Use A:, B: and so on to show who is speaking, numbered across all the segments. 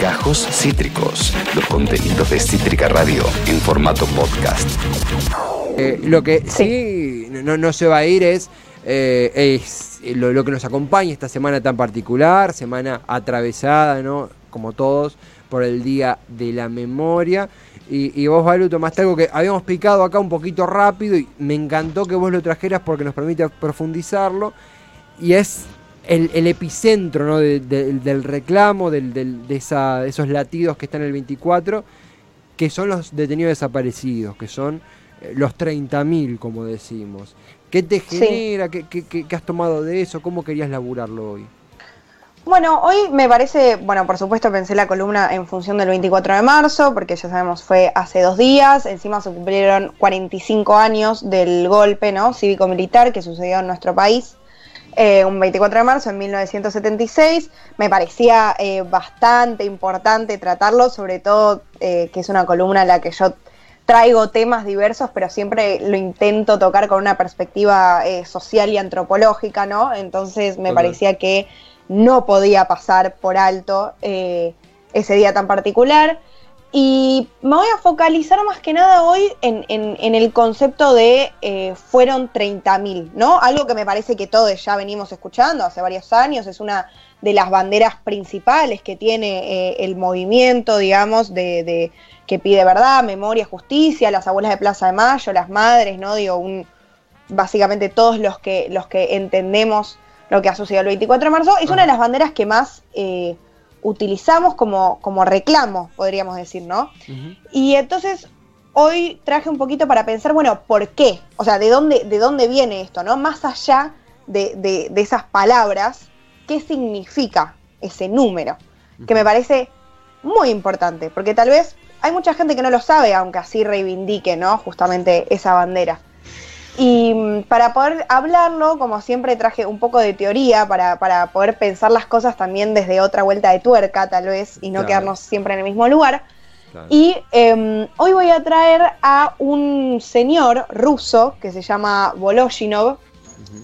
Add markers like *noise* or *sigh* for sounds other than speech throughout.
A: Gajos Cítricos, los contenidos de Cítrica Radio en formato podcast.
B: Eh, lo que sí, no, no se va a ir es, eh, es lo, lo que nos acompaña esta semana tan particular, semana atravesada, ¿no? Como todos, por el Día de la Memoria. Y, y vos, Balu, tomaste algo que habíamos picado acá un poquito rápido y me encantó que vos lo trajeras porque nos permite profundizarlo. Y es el, el epicentro ¿no? de- de- del reclamo, del- del- de, esa- de esos latidos que están en el 24, que son los detenidos desaparecidos, que son eh, los 30.000, como decimos. ¿Qué te genera? ¿Qué, qué- qué- qué has tomado de eso? ¿Cómo querías laburarlo hoy?
C: Bueno, hoy me parece, bueno, por supuesto pensé la columna en función del 24 de marzo, porque ya sabemos fue hace dos días, encima se cumplieron 45 años del golpe, ¿no? Cívico-militar que sucedió en nuestro país, eh, un 24 de marzo en 1976. Me parecía eh, bastante importante tratarlo, sobre todo eh, que es una columna en la que yo traigo temas diversos, pero siempre lo intento tocar con una perspectiva social y antropológica, ¿no? Entonces me parecía que no podía pasar por alto ese día tan particular. Y me voy a focalizar más que nada hoy en, en- en el concepto de eh, fueron 30.000, ¿no? Algo que me parece que todos ya venimos escuchando hace varios años, es una de las banderas principales que tiene eh, el movimiento, digamos, de, de- que pide verdad, memoria, justicia, las abuelas de Plaza de Mayo, las madres, ¿no? Digo, un, básicamente todos los que, los que entendemos lo que ha sucedido el 24 de marzo, es una de las banderas que más eh, utilizamos como, como reclamo, podríamos decir, ¿no? Y entonces hoy traje un poquito para pensar, bueno, ¿por qué? O sea, ¿de dónde, de dónde viene esto, no? Más allá de, de- de esas palabras, ¿qué significa ese número? Que me parece muy importante, porque tal vez hay mucha gente que no lo sabe, aunque así reivindique, ¿no? Justamente esa bandera. Y mm, para poder hablarlo, como siempre traje un poco de teoría para, para poder pensar las cosas también desde otra vuelta de tuerca, tal vez, y no
B: Claro.
C: quedarnos siempre en el mismo lugar. Y em, hoy voy a traer a un señor ruso que se llama Voloshinov.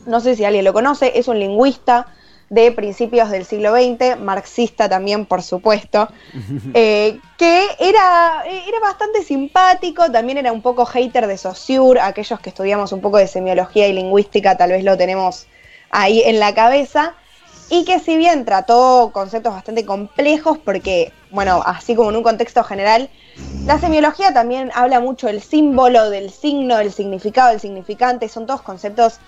C: No sé si alguien lo conoce, es un lingüista de principios del siglo XX, marxista también, por supuesto, *laughs* eh, que era, era bastante simpático, también era un poco hater de Saussure, aquellos que estudiamos un poco de semiología y lingüística tal vez lo tenemos ahí en la cabeza, y que si bien trató conceptos bastante complejos, porque, bueno, así como en un contexto general, la semiología también habla mucho del símbolo, del signo, del significado, del significante, son todos conceptos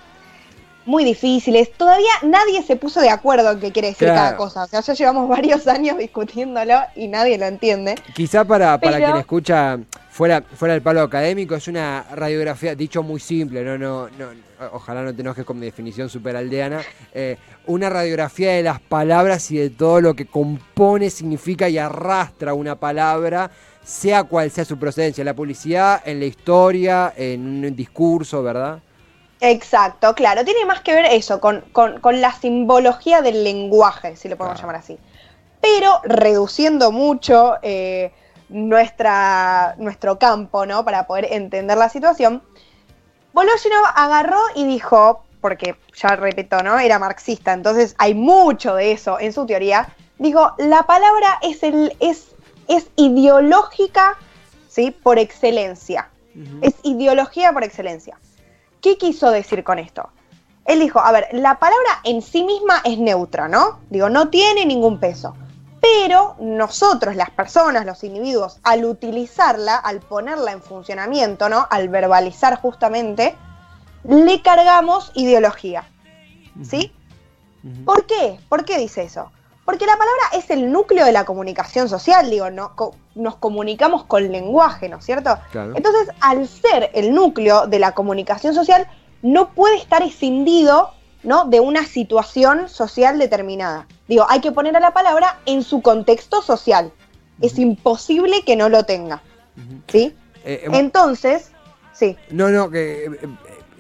C: muy difíciles. Todavía nadie se puso de acuerdo en qué quiere decir
B: Claro.
C: cada cosa. O sea, ya llevamos *laughs* varios años discutiéndolo y nadie lo entiende.
B: Quizá para, para
C: Pero-
B: quien escucha fuera, fuera del palo académico, es una radiografía, dicho muy simple, no, no, no, ojalá no te enojes con mi definición super aldeana, eh, una radiografía de las palabras y de todo lo que compone, significa y arrastra una palabra, sea cual sea su procedencia, en la publicidad, en la historia, en un discurso, ¿verdad?
C: Exacto, claro. Tiene más que ver eso, con, con- con la simbología del lenguaje, si lo podemos
B: Claro.
C: llamar así. Pero reduciendo mucho eh, nuestra, nuestro campo, ¿no? Para poder entender la situación, Voloshinov agarró y dijo, porque ya repito, ¿no? Era marxista, entonces hay mucho de eso en su teoría. Dijo, la palabra es, el, es, es ideológica, ¿sí? Por excelencia. Es ideología por excelencia. ¿Qué quiso decir con esto? Él dijo, a ver, la palabra en sí misma es neutra, ¿no? Digo, no tiene ningún peso. Pero nosotros, las personas, los individuos, al utilizarla, al ponerla en funcionamiento, ¿no? Al verbalizar justamente, le cargamos ideología. ¿Sí? ¿Por qué? ¿Por qué dice eso? Porque la palabra es el núcleo de la comunicación social, digo, no, Co- nos comunicamos con lenguaje, ¿no es cierto?
B: Claro.
C: Entonces, al ser el núcleo de la comunicación social, no puede estar escindido ¿no? de una situación social determinada. Digo, hay que poner a la palabra en su contexto social. Es imposible que no lo tenga. ¿Sí?
B: Eh, eh,
C: Entonces, sí.
B: No, no, que eh,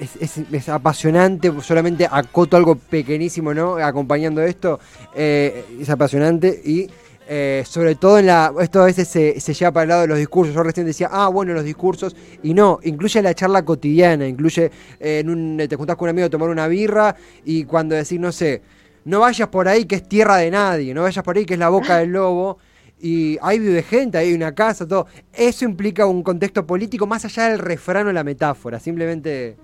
B: es, es- apasionante, solamente acoto algo pequeñísimo, ¿no? Acompañando esto, eh, es apasionante y eh, sobre todo en la, esto a veces se, se lleva para el lado de los discursos, yo recién decía, ah, bueno, los discursos, y no, incluye la charla cotidiana, incluye, eh, en un, te juntás con un amigo a tomar una birra y cuando decís, no sé, no vayas por ahí que es tierra de nadie, no vayas por ahí que es la boca del lobo. Y ahí vive gente, hay una casa, todo. Eso implica un contexto político más allá del refrán o la metáfora. Simplemente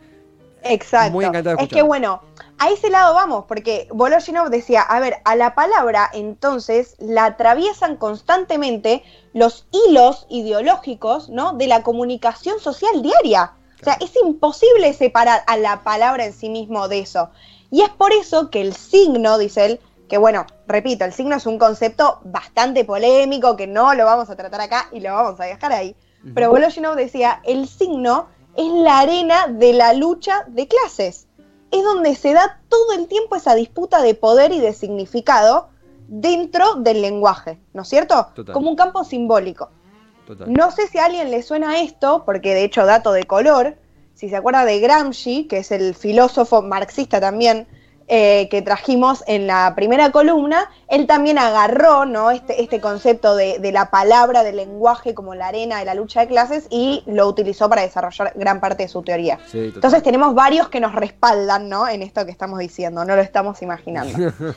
C: Exacto.
B: Muy encantado de
C: es que bueno, a ese lado vamos, porque Voloshinov decía, a ver, a la palabra entonces la atraviesan constantemente los hilos ideológicos, ¿no? De la comunicación social diaria. O sea, es imposible separar a la palabra en sí mismo de eso. Y es por eso que el signo, dice él, que bueno, repito, el signo es un concepto bastante polémico, que no lo vamos a tratar acá y lo vamos a dejar ahí. Pero Voloshinov decía, el signo es la arena de la lucha de clases. Es donde se da todo el tiempo esa disputa de poder y de significado dentro del lenguaje, ¿no es cierto?
B: Total.
C: Como un campo simbólico.
B: Total.
C: No sé si a alguien le suena esto, porque de hecho dato de color, si se acuerda de Gramsci, que es el filósofo marxista también, eh, que trajimos en la primera columna, él también agarró ¿no? este, este concepto de, de la palabra, del lenguaje como la arena de la lucha de clases y lo utilizó para desarrollar gran parte de su teoría.
B: Sí.
C: Entonces tenemos varios que nos respaldan ¿no? en esto que estamos diciendo, no lo estamos imaginando. *laughs*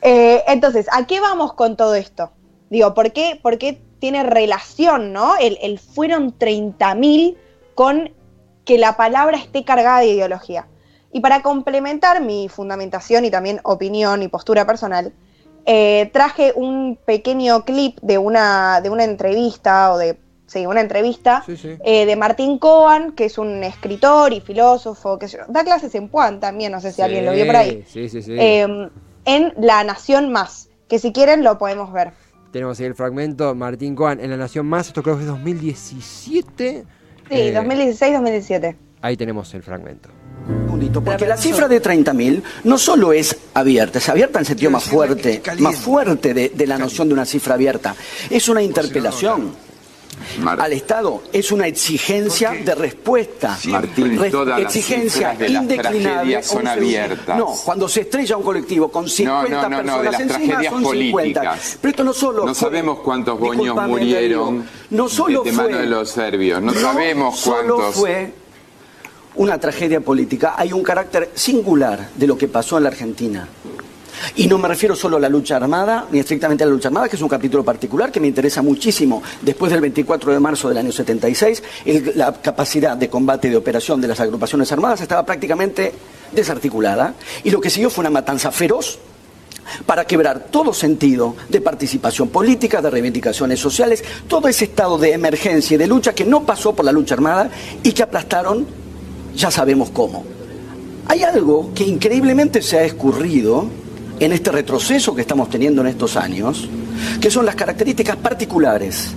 C: Eh, entonces, ¿a qué vamos con todo esto? Digo, ¿por qué, por qué tiene relación, ¿no? El, el fueron 30.000 con que la palabra esté cargada de ideología. Y para complementar mi fundamentación y también opinión y postura personal, eh, traje un pequeño clip de una, de una entrevista, o de, sí, una entrevista
B: Sí, sí.
C: eh, de Martín Cohen, que es un escritor y filósofo, que da clases en Puan también, no sé si alguien lo vio por ahí,
B: Sí, sí, sí.
C: eh, en La Nación Más, que si quieren lo podemos ver.
B: Tenemos ahí el fragmento, Martín Coan en La Nación Más, esto creo que es 2017.
C: Sí,
B: Eh,
C: 2016-2017.
B: Ahí tenemos el fragmento.
D: porque la cifra de 30.000 no solo es abierta, es abierta en sentido más fuerte, más fuerte de, de la noción de una cifra abierta. Es una interpelación al Estado, es una exigencia de respuesta.
A: Martín,
D: Res-
A: todas las
D: exigencia
A: de
D: indeclinable.
A: son
D: 11 segundos.
A: abiertas.
D: No, cuando se estrella un colectivo con 50
A: no, no, no, de
D: personas
A: las
D: encima
A: tragedias
D: son 50.
A: políticas.
D: Pero esto no solo
A: No
D: fue-
A: sabemos cuántos boños murieron
D: no solo
A: de
D: fue,
A: mano de los serbios. No, sabemos
D: solo
A: cuántos.
D: fue una tragedia política. Hay un carácter singular de lo que pasó en la Argentina. Y no me refiero solo a la lucha armada, ni estrictamente a la lucha armada, que es un capítulo particular que me interesa muchísimo. Después del 24 de marzo del año 76, el- la capacidad de combate y de operación de las agrupaciones armadas estaba prácticamente desarticulada. Y lo que siguió fue una matanza feroz para quebrar todo sentido de participación política, de reivindicaciones sociales, todo ese estado de emergencia y de lucha que no pasó por la lucha armada y que aplastaron, ya sabemos cómo. Hay algo que increíblemente se ha escurrido en este retroceso que estamos teniendo en estos años, que son las características particulares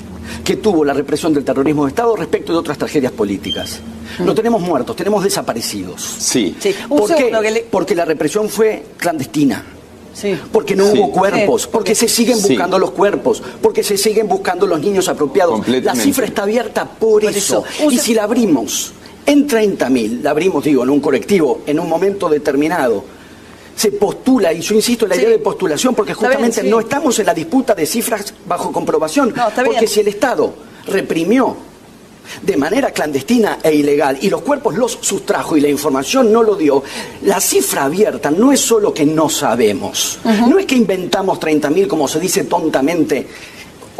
D: que tuvo la represión del terrorismo de Estado respecto de otras tragedias políticas. No tenemos muertos, tenemos desaparecidos.
A: Sí.
D: ¿Por qué?
E: le-
D: Porque la represión fue clandestina.
E: Sí.
D: Porque no
A: Sí.
D: hubo cuerpos, porque se siguen
A: Sí.
D: buscando los cuerpos, porque se siguen buscando los niños apropiados. La cifra está abierta por,
E: Por
D: eso. Y si la abrimos en 30.000, la abrimos, digo, en un colectivo, en un momento determinado, se postula, y yo insisto en la
E: Sí.
D: idea de postulación, porque
E: bien,
D: justamente
E: sí.
D: no estamos en la disputa de cifras bajo comprobación.
E: No, está bien.
D: porque si el Estado reprimió de manera clandestina e ilegal y los cuerpos los sustrajo y la información no lo dio, la cifra abierta no es solo que no sabemos, no es que inventamos 30.000 como se dice tontamente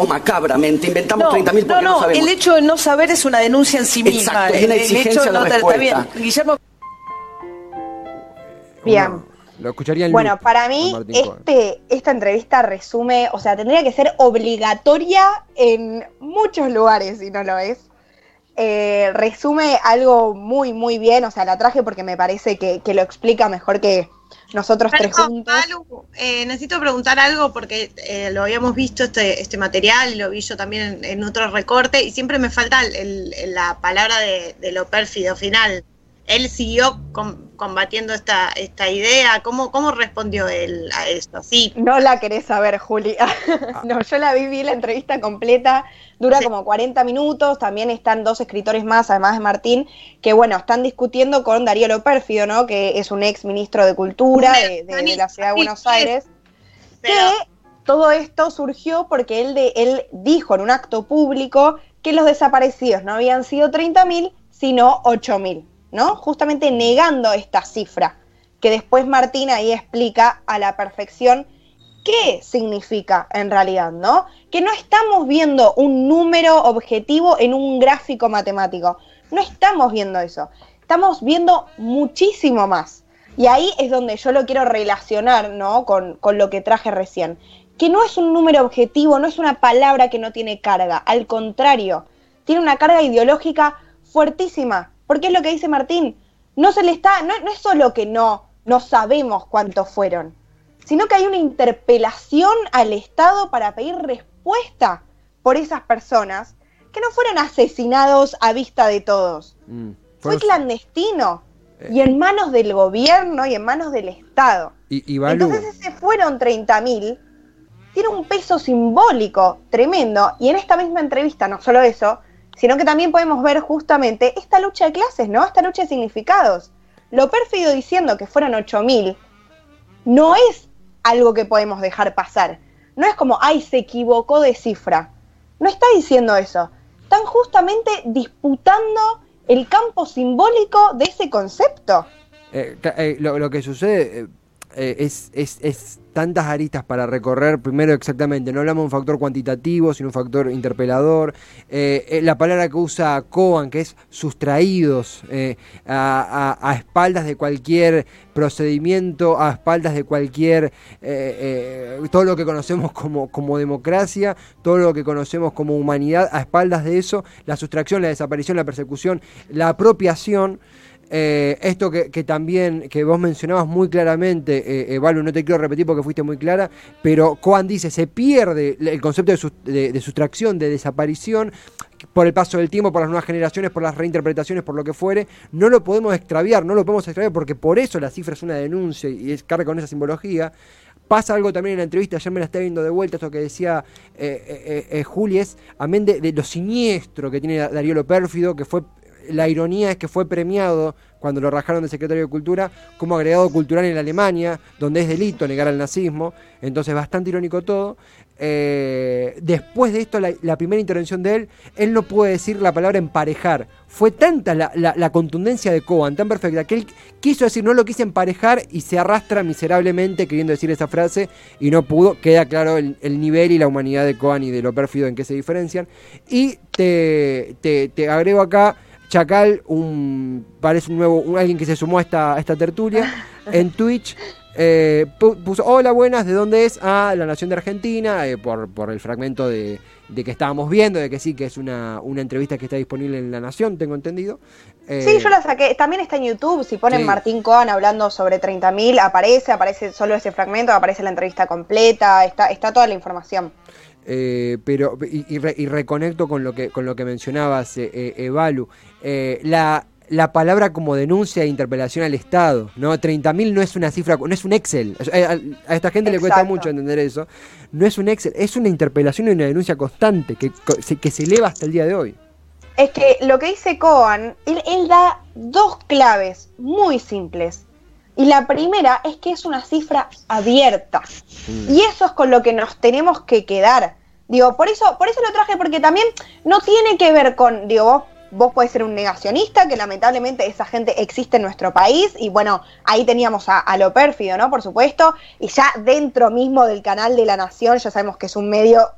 D: o macabramente, inventamos 30.000 porque no,
E: no,
D: sabemos.
E: el hecho de no saber es una denuncia en sí misma.
D: Exacto, es una
E: El- el
D: exigencia
E: hecho
D: de
E: no te- está bien.
D: respuesta.
E: Guillermo,
C: Bien.
B: Lo escucharía en
C: Bueno, para mí este, esta entrevista resume, o sea, tendría que ser obligatoria en muchos lugares, si no lo es. Eh, resume algo muy, muy bien, o sea, la traje porque me parece que, que lo explica mejor que nosotros tres
F: Perdón,
C: juntos.
F: Malu, eh, necesito preguntar algo porque eh, lo habíamos visto este, este material, lo vi yo también en, en otro recorte y siempre me falta el- el- la palabra de, de lo pérfido final. Él siguió com- combatiendo esta, esta idea. ¿Cómo, ¿Cómo respondió él a esto? Sí,
C: No la querés saber, Juli. *laughs* no, yo la vi, vi la entrevista completa, dura
F: Sí.
C: como 40 minutos, también están dos escritores más, además de Martín, que bueno, están discutiendo con Darío Lo Pérfido, ¿no? Que es un ex ministro de Cultura de, de- de la ciudad de Buenos Aires.
F: pero
C: que todo esto surgió porque él, de, él dijo en un acto público que los desaparecidos no habían sido 30.000, sino 8.000, ¿no? Justamente negando esta cifra. que después Martín ahí explica a la perfección qué significa en realidad, ¿no? Que no estamos viendo un número objetivo en un gráfico matemático, no estamos viendo eso, estamos viendo muchísimo más. Y ahí es donde yo lo quiero relacionar, ¿no? Con, con lo que traje recién. Que no es un número objetivo, no es una palabra que no tiene carga, al contrario, tiene una carga ideológica fuertísima. Porque es lo que dice Martín, no se le está, no, no es solo que no, no sabemos cuántos fueron, sino que hay una interpelación al Estado para pedir respuesta por esas personas que no fueron asesinados a vista de todos.
B: Mm.
C: Fue clandestino
B: Eh.
C: y en manos del gobierno y en manos del Estado.
B: y,
C: Entonces ese fueron 30.000, tiene un peso simbólico tremendo y en esta misma entrevista no solo eso, sino que también podemos ver justamente esta lucha de clases, ¿no? Esta lucha de significados. Lo pérfido diciendo que fueron 8.000 no es algo que podemos dejar pasar. No es como, ay, se equivocó de cifra. No está diciendo eso. Están justamente disputando el campo simbólico de ese concepto.
B: eh, eh, lo, que sucede eh, es, es tantas aristas para recorrer. Primero, exactamente, no hablamos de un factor cuantitativo, sino un factor interpelador. Eh, eh, la palabra que usa Cohen, que es sustraídos eh, a, a- espaldas de cualquier procedimiento, a espaldas de cualquier. eh, eh, todo lo que conocemos como, como democracia, todo lo que conocemos como humanidad, a espaldas de eso, la sustracción, la desaparición, la persecución, la apropiación. Eh, esto que, también, que vos mencionabas muy claramente, eh, eh, no te quiero repetir porque fuiste muy clara, pero Coan dice, se pierde el concepto de, sus- de- de sustracción, de desaparición, por el paso del tiempo, por las nuevas generaciones, por las reinterpretaciones, por lo que fuere, no lo podemos extraviar, no lo podemos extraviar porque por eso la cifra es una denuncia y es carga con esa simbología. Pasa algo también en la entrevista, ayer me la estaba viendo de vuelta, esto que decía eh, eh, eh, Juli, es amén de, de lo siniestro que tiene Darío lo pérfido, que fue la ironía es que fue premiado cuando lo rajaron de secretario de Cultura como agregado cultural en Alemania, donde es delito negar al nazismo, entonces bastante irónico todo. Eh, después de esto, la, primera intervención de él, él no puede decir la palabra emparejar. Fue tanta la, contundencia de Coban, tan perfecta, que él quiso decir no lo quise emparejar y se arrastra miserablemente queriendo decir esa frase y no pudo. Queda claro el, el nivel y la humanidad de Coban y de lo pérfido en que se diferencian. Y te, te, te agrego acá. Chacal, un, parece un nuevo, un- alguien que se sumó a esta, a esta tertulia *laughs* en Twitch. eh, pu- puso, hola, buenas, ¿de dónde es? Ah, la Nación de Argentina, eh, por, por el fragmento de, de que estábamos viendo, de que sí, que es una, una entrevista que está disponible en La Nación, tengo entendido. Eh,
C: Sí, yo la saqué. También está en YouTube. Si ponen
B: Sí.
C: Martín Cohen hablando sobre 30.000, aparece, aparece solo ese fragmento, aparece la entrevista completa, está, está toda la información.
B: Eh, pero y, y re- y reconecto con lo que con lo que mencionabas eh, eh, Evalu Eh, la la palabra como denuncia e interpelación al Estado, ¿no? 30.000 no es una cifra, no es un Excel. A, esta gente le cuesta mucho entender eso. No es un Excel, es una interpelación y una denuncia constante que, que se eleva hasta el día de hoy.
C: Es que lo que dice Cohen, él, él da dos claves muy simples. Y la primera es que es una cifra abierta.
B: Mm.
C: Y eso es con lo que nos tenemos que quedar. Digo, por eso, por eso lo traje, porque también no tiene que ver con, digo, vos, vos podés ser un negacionista, que lamentablemente esa gente existe en nuestro país, y bueno, ahí teníamos a, a lo pérfido, ¿no? Por supuesto, y ya dentro mismo del canal de la Nación, ya sabemos que es un medio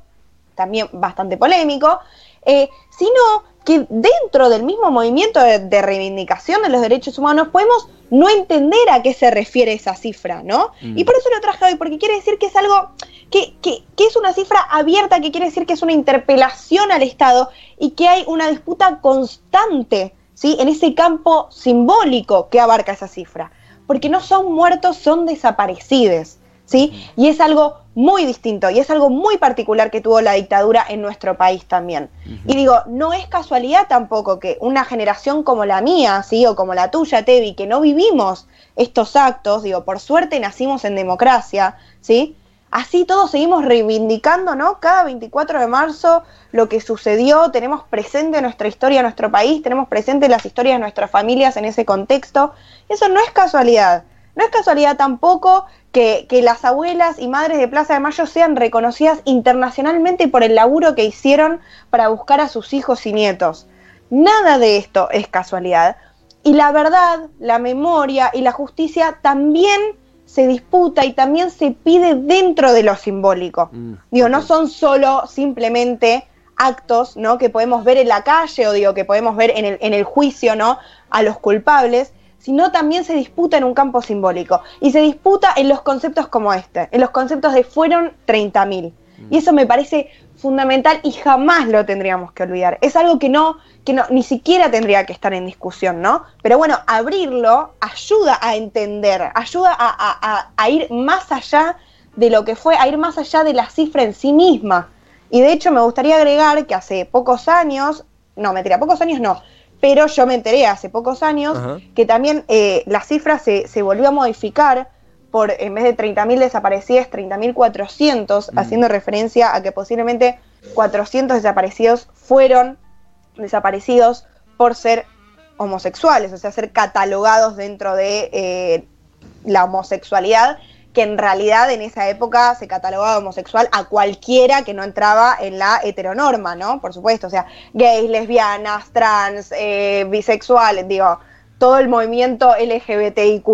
C: también bastante polémico, eh, sino que dentro del mismo movimiento de, de reivindicación de los derechos humanos podemos no entender a qué se refiere esa cifra, ¿no?
B: Mm.
C: Y por eso lo traje hoy, porque quiere decir que es algo que, que- que es una cifra abierta, que quiere decir que es una interpelación al Estado y que hay una disputa constante, ¿sí? En ese campo simbólico que abarca esa cifra. Porque no son muertos, son desaparecidos, ¿sí? Y es algo muy distinto y es algo muy particular que tuvo la dictadura en nuestro país también. Y digo, no es casualidad tampoco que una generación como la mía, ¿sí? O como la tuya, Tevi, que no vivimos estos actos, digo, por suerte nacimos en democracia, ¿sí? Así todos seguimos reivindicando, ¿no? Cada 24 de marzo lo que sucedió, tenemos presente nuestra historia, nuestro país, tenemos presente las historias de nuestras familias en ese contexto. Eso no es casualidad. No es casualidad tampoco que, que las abuelas y madres de Plaza de Mayo sean reconocidas internacionalmente por el laburo que hicieron para buscar a sus hijos y nietos. Nada de esto es casualidad. Y la verdad, la memoria y la justicia también se disputa y también se pide dentro de lo simbólico.
B: Mm,
C: digo, no son solo simplemente actos, ¿no? Que podemos ver en la calle o digo que podemos ver en el, en el juicio, ¿no? A los culpables, sino también se disputa en un campo simbólico. Y se disputa en los conceptos como este, en los conceptos de fueron 30.000. Y eso me parece fundamental y jamás lo tendríamos que olvidar. Es algo que no, que no, ni siquiera tendría que estar en discusión, ¿no? Pero bueno, abrirlo ayuda a entender, ayuda a, a- a- a ir más allá de lo que fue, a ir más allá de la cifra en sí misma. Y de hecho me gustaría agregar que hace pocos años, no, mentira, pocos años no, pero yo me enteré hace pocos años
B: Ajá.
C: que también eh, la cifra se, se volvió a modificar por, en vez de 30.000 desaparecidas, 30.400, haciendo referencia a que posiblemente 400 desaparecidos fueron desaparecidos por ser homosexuales, o sea, ser catalogados dentro de eh, la homosexualidad, que en realidad en esa época se catalogaba homosexual a cualquiera que no entraba en la heteronorma, ¿no? Por supuesto, o sea, gays, lesbianas, trans, eh, bisexuales, digo, todo el movimiento LGBTIQ,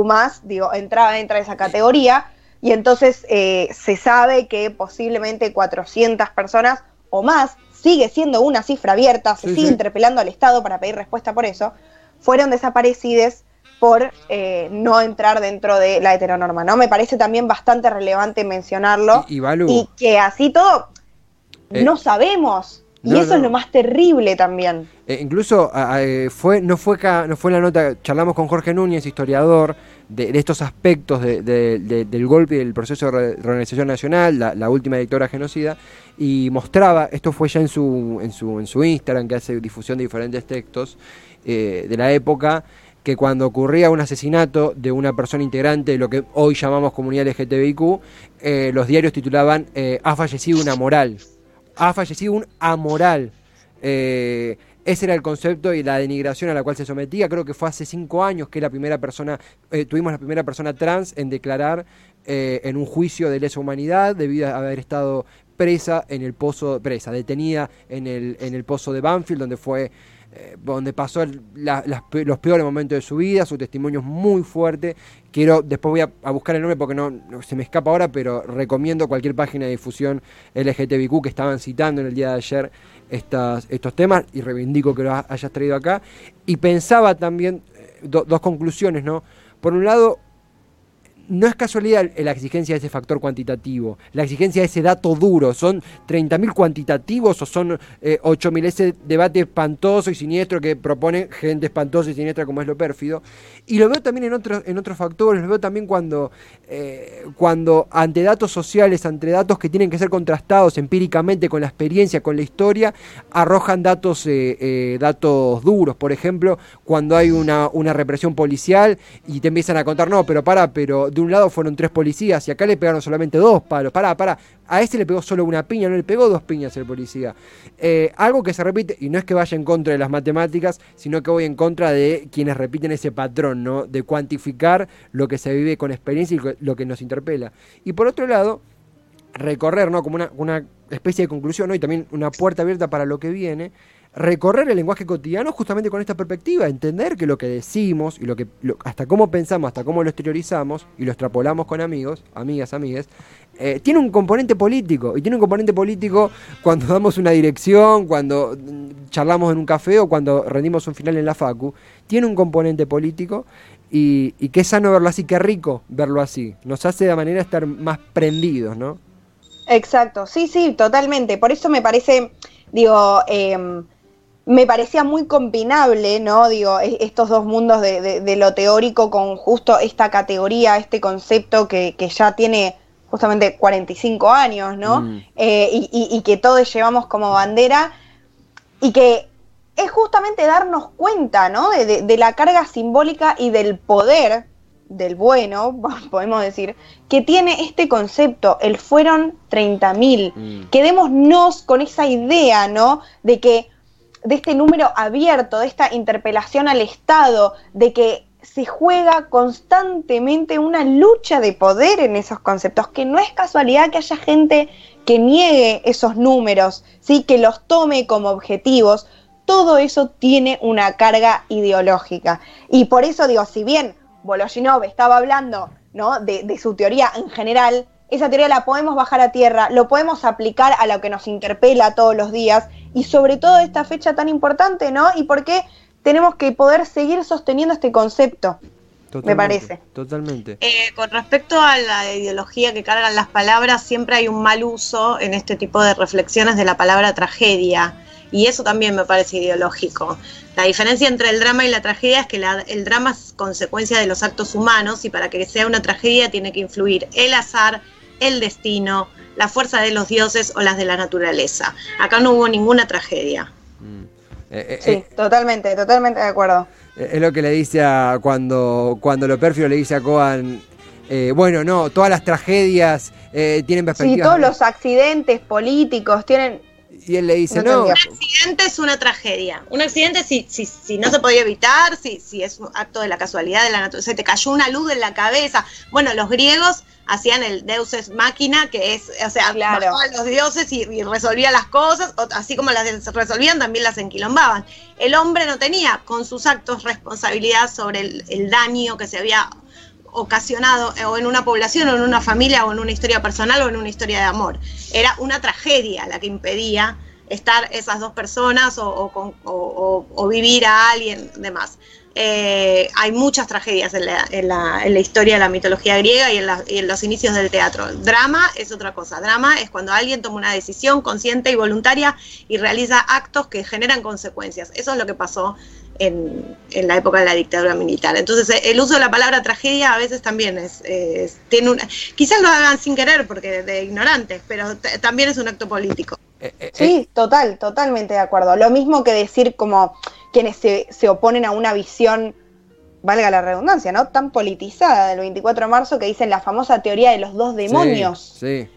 C: digo, entraba dentro de esa categoría, y entonces eh, se sabe que posiblemente 400 personas o más, sigue siendo una cifra abierta, se
B: Sí,
C: sigue
B: sí.
C: interpelando al Estado para pedir respuesta por eso, fueron desaparecidas por eh, no entrar dentro de la heteronorma, ¿no? Me parece también bastante relevante mencionarlo
B: Y- y Balu.
C: y que así todo
B: Eh,
C: no sabemos y eso
B: no.
C: es lo más terrible también.
B: Eh, incluso eh, fue, no fue no fue en la nota, charlamos con Jorge Núñez, historiador, de, de estos aspectos de- de- de- del golpe y del proceso de re- reorganización nacional, la, la última dictadura genocida, y mostraba, esto fue ya en su, en su, en su Instagram, que hace difusión de diferentes textos eh, de la época, que cuando ocurría un asesinato de una persona integrante de lo que hoy llamamos comunidad LGTBIQ, eh, los diarios titulaban eh, ha fallecido una moral, ha fallecido un amoral. Eh, ese era el concepto y la denigración a la cual se sometía. Creo que fue hace cinco años que la primera persona, tuvimos la primera persona trans en declarar en un juicio de lesa humanidad debido a haber estado presa en el pozo, presa, detenida en el, en el pozo de Banfield, donde fue eh, donde pasó las los peores momentos de su vida, su testimonio es muy fuerte. Quiero, después voy a, buscar el nombre porque no, se me escapa ahora, pero recomiendo cualquier página de difusión LGTBQ que estaban citando en el día de ayer estas, estos temas y reivindico que lo ha- hayas traído acá. Y pensaba también, eh, do- dos conclusiones, ¿no? Por un lado, no es casualidad la exigencia de ese factor cuantitativo, la exigencia de ese dato duro. ¿Son 30.000 cuantitativos o son eh, 8.000? Ese debate espantoso y siniestro que propone gente espantosa y siniestra como es lo pérfido. Y lo veo también en otros, en otros factores, lo veo también cuando, eh, cuando ante datos sociales, ante datos que tienen que ser contrastados empíricamente con la experiencia, con la historia, arrojan datos, eh, eh, datos duros. Por ejemplo, cuando hay una, una represión policial y te empiezan a contar, no, pero para, pero de un lado fueron tres policías y acá le pegaron solamente dos palos. Pará, pará. A este le pegó solo una piña, no le pegó dos piñas el policía. Eh, algo que se repite, y no es que vaya en contra de las matemáticas, sino que voy en contra de quienes repiten ese patrón, ¿no? De cuantificar lo que se vive con experiencia y lo que nos interpela. Y por otro lado, recorrer, ¿no? Como una, una especie de conclusión, ¿no? Y también una puerta abierta para lo que viene. Recorrer el lenguaje cotidiano justamente con esta perspectiva, entender que lo que decimos y lo que hasta cómo pensamos, hasta cómo lo exteriorizamos y lo extrapolamos con amigos, amigas, amigues, eh, tiene un componente político. Y tiene un componente político cuando damos una dirección, cuando mm, charlamos en un café o cuando rendimos un final en la facu. Tiene un componente político y, y qué sano verlo así, qué rico verlo así. Nos hace de manera estar más prendidos, ¿no?
C: Exacto, sí, sí, totalmente. Por eso me parece, digo, em, me parecía muy combinable, ¿no? Digo, estos dos mundos de, de- de lo teórico con justo esta categoría, este concepto que, que ya tiene justamente 45 años, ¿no?
B: Mm.
C: Eh, y, y- y que todos llevamos como bandera y que es justamente darnos cuenta, ¿no? De, de- de la carga simbólica y del poder del bueno, *laughs* podemos decir, que tiene este concepto, el fueron 30.000.
B: Mm.
C: Quedémonos con esa idea, ¿no? De que, de este número abierto, de esta interpelación al Estado, de que se juega constantemente una lucha de poder en esos conceptos, que no es casualidad que haya gente que niegue esos números, ¿sí? que los tome como objetivos. todo eso tiene una carga ideológica. Y por eso digo, si bien Voloshinov estaba hablando ¿no? de, de su teoría en general, esa teoría la podemos bajar a tierra, lo podemos aplicar a lo que nos interpela todos los días y sobre todo esta fecha tan importante, ¿no? Y por qué tenemos que poder seguir sosteniendo este concepto. me parece.
B: Totalmente.
F: Eh, con respecto a la ideología que cargan las palabras, siempre hay un mal uso en este tipo de reflexiones de la palabra tragedia. Y eso también me parece ideológico. La diferencia entre el drama y la tragedia es que el drama es consecuencia de los actos humanos y para que sea una tragedia tiene que influir el azar, el destino, la fuerza de los dioses o las de la naturaleza. Acá no hubo ninguna tragedia.
C: Mm. Eh, eh, sí, eh, totalmente, totalmente de acuerdo.
B: Es lo que le dice a cuando, cuando lo pérfido le dice a Coan, bueno, no, todas las tragedias tienen perspectiva.
C: Sí, todos los accidentes políticos tienen,
B: y él le dice, no.
F: Un accidente es una tragedia. Un accidente si, si, si no se podía evitar, si, si es un acto de la casualidad de la naturaleza, se te cayó una luz en la cabeza. Bueno, los griegos hacían el deus es máquina, que es, o sea, bajaban los dioses y, y resolvían las cosas, así como las resolvían, también las enquilombaban. El hombre no tenía con sus actos responsabilidad sobre el, el daño que se había ocasionado o en una población o en una familia o en una historia personal o en una historia de amor. Era una tragedia la que impedía estar esas dos personas o, vivir a alguien demás. Eh, hay muchas tragedias en la, historia de la mitología griega y en, y en, los inicios del teatro. Drama es otra cosa. Drama es cuando alguien toma una decisión consciente y voluntaria y realiza actos que generan consecuencias. Eso es lo que pasó en, la época de la dictadura militar. Entonces, eh, el uso de la palabra tragedia a veces también es, tiene una, quizás lo hagan sin querer porque de ignorantes, pero también es un acto político.
C: Eh, eh, sí, total, totalmente de acuerdo. Lo mismo que decir como quienes se, se oponen a una visión valga la redundancia, ¿no? Tan politizada del 24 de marzo que dicen la famosa teoría de los dos demonios.
B: Sí.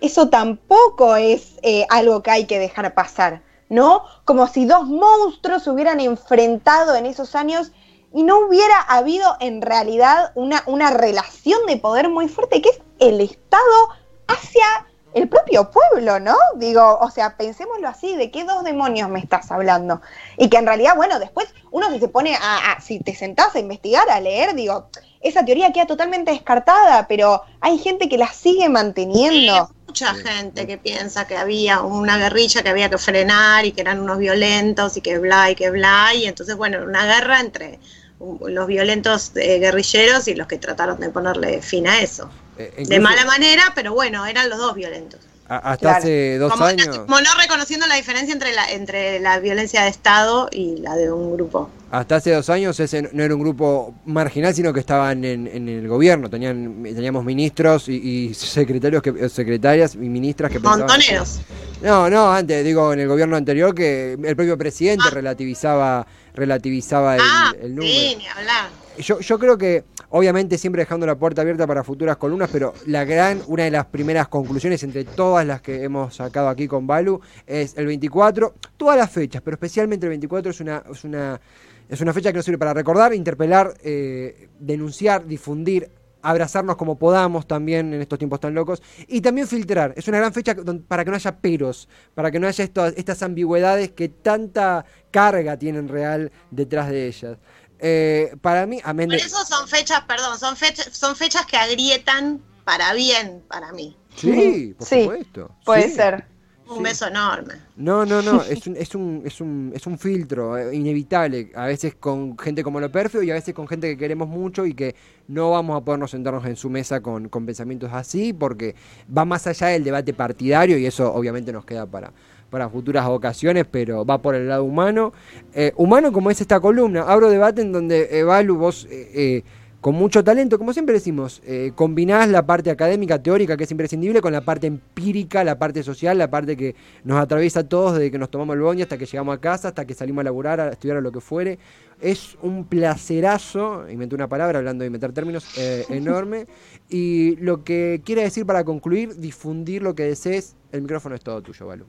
C: Eso tampoco es algo que hay que dejar pasar. ¿no? Como si dos monstruos se hubieran enfrentado en esos años y no hubiera habido en realidad una, una relación de poder muy fuerte, que es el Estado hacia el propio pueblo, ¿no? Digo, o sea, pensémoslo así, ¿de qué dos demonios me estás hablando? Y que en realidad, bueno, después uno si se pone a, si te sentás a investigar, a leer, digo, esa teoría queda totalmente descartada, pero hay gente que la sigue manteniendo
F: mucha gente que piensa que había una guerrilla que había que frenar y que eran unos violentos y que bla y que bla. Y entonces, bueno, una guerra entre los violentos eh, guerrilleros y los que trataron de ponerle fin a eso. Eh, de mala manera, pero bueno, eran los dos violentos
B: hasta hace dos años.
F: Como no reconociendo la diferencia entre la, entre la violencia de Estado y la de un grupo.
B: Hasta hace dos años ese no era un grupo marginal, sino que estaban en, el gobierno. Tenían, teníamos ministros y, secretarios, que, secretarias y ministras que
F: Montoneros.
B: no, no, antes, digo, en el gobierno anterior que el propio presidente ah. relativizaba, relativizaba el, ah, el número. Sí, ni hablar. Yo, yo creo que Obviamente siempre dejando la puerta abierta para futuras columnas, pero la gran, una de las primeras conclusiones entre todas las que hemos sacado aquí con Balu es el 24, todas las fechas, pero especialmente el 24 es una, es una, es una fecha que nos sirve para recordar, interpelar, eh, denunciar, difundir, abrazarnos como podamos también en estos tiempos tan locos y también filtrar. Es una gran fecha para que no haya peros, para que no haya estas ambigüedades que tanta carga tienen real detrás de ellas. Eh, para mí,
F: amén Por eso son fechas, perdón, son fechas, son fechas que agrietan para bien para mí.
B: Sí, por supuesto.
C: Puede ser.
F: Un beso enorme.
B: No, no, no, *laughs* es un, es un, es un, es un filtro eh, inevitable, a veces con gente como lo perfio y a veces con gente que queremos mucho y que no vamos a podernos sentarnos en su mesa con, con pensamientos así porque va más allá del debate partidario y eso obviamente nos queda para, para futuras ocasiones, pero va por el lado humano. Eh, humano como es esta columna, abro debate en donde Evalu, vos eh, eh, con mucho talento, como siempre decimos, combinás la parte académica, teórica, que es imprescindible, con la parte empírica, la parte social, la parte que nos atraviesa a todos desde que nos tomamos el bondi hasta que llegamos a casa, hasta que salimos a laburar, a estudiar o lo que fuere. Es un placerazo, inventé una palabra hablando de inventar términos, *laughs* enorme. Y lo que quiere decir para concluir, difundir lo que desees, el micrófono es todo tuyo, Valu.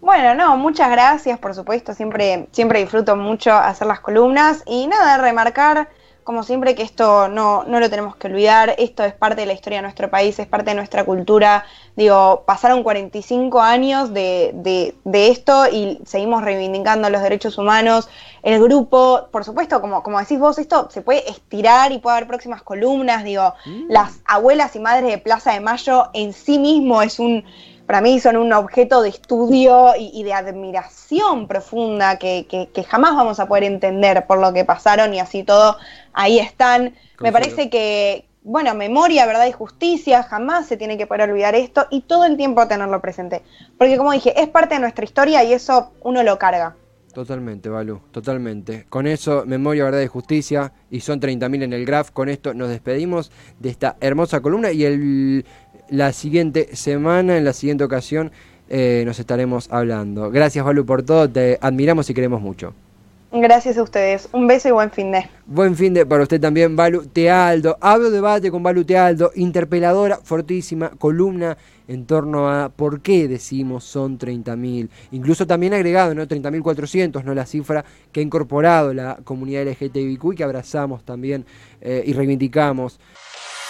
C: Bueno, no, muchas gracias, por supuesto, siempre, siempre disfruto mucho hacer las columnas y nada, remarcar como siempre, que esto no, no lo tenemos que olvidar, esto es parte de la historia de nuestro país, es parte de nuestra cultura. Digo, pasaron 45 años de, de, de esto y seguimos reivindicando los derechos humanos. El grupo, por supuesto, como, como decís vos, esto se puede estirar y puede haber próximas columnas. Digo, mm. las abuelas y madres de Plaza de Mayo en sí mismo es un para mí son un objeto de estudio y, de admiración profunda que, jamás vamos a poder entender por lo que pasaron y así todo, ahí están. Me parece que, bueno, memoria, verdad y justicia, jamás se tiene que poder olvidar esto y todo el tiempo tenerlo presente. Porque como dije, es parte de nuestra historia y eso uno lo carga.
B: Totalmente, Balú, totalmente. Con eso, Memoria, Verdad y Justicia, y son 30.000 en el graph. Con esto nos despedimos de esta hermosa columna y el la siguiente semana, en la siguiente ocasión, eh, nos estaremos hablando. Gracias, Balu, por todo. Te admiramos y queremos mucho.
C: Gracias a ustedes. Un beso y buen fin de.
B: Buen fin de para usted también, Balu Tealdo. Hablo debate con Balu Tealdo, interpeladora, fortísima, columna en torno a por qué decimos son 30.000. Incluso también agregado, ¿no? 30.400, ¿no? La cifra que ha incorporado la comunidad LGTBIQ y que abrazamos también eh, y reivindicamos.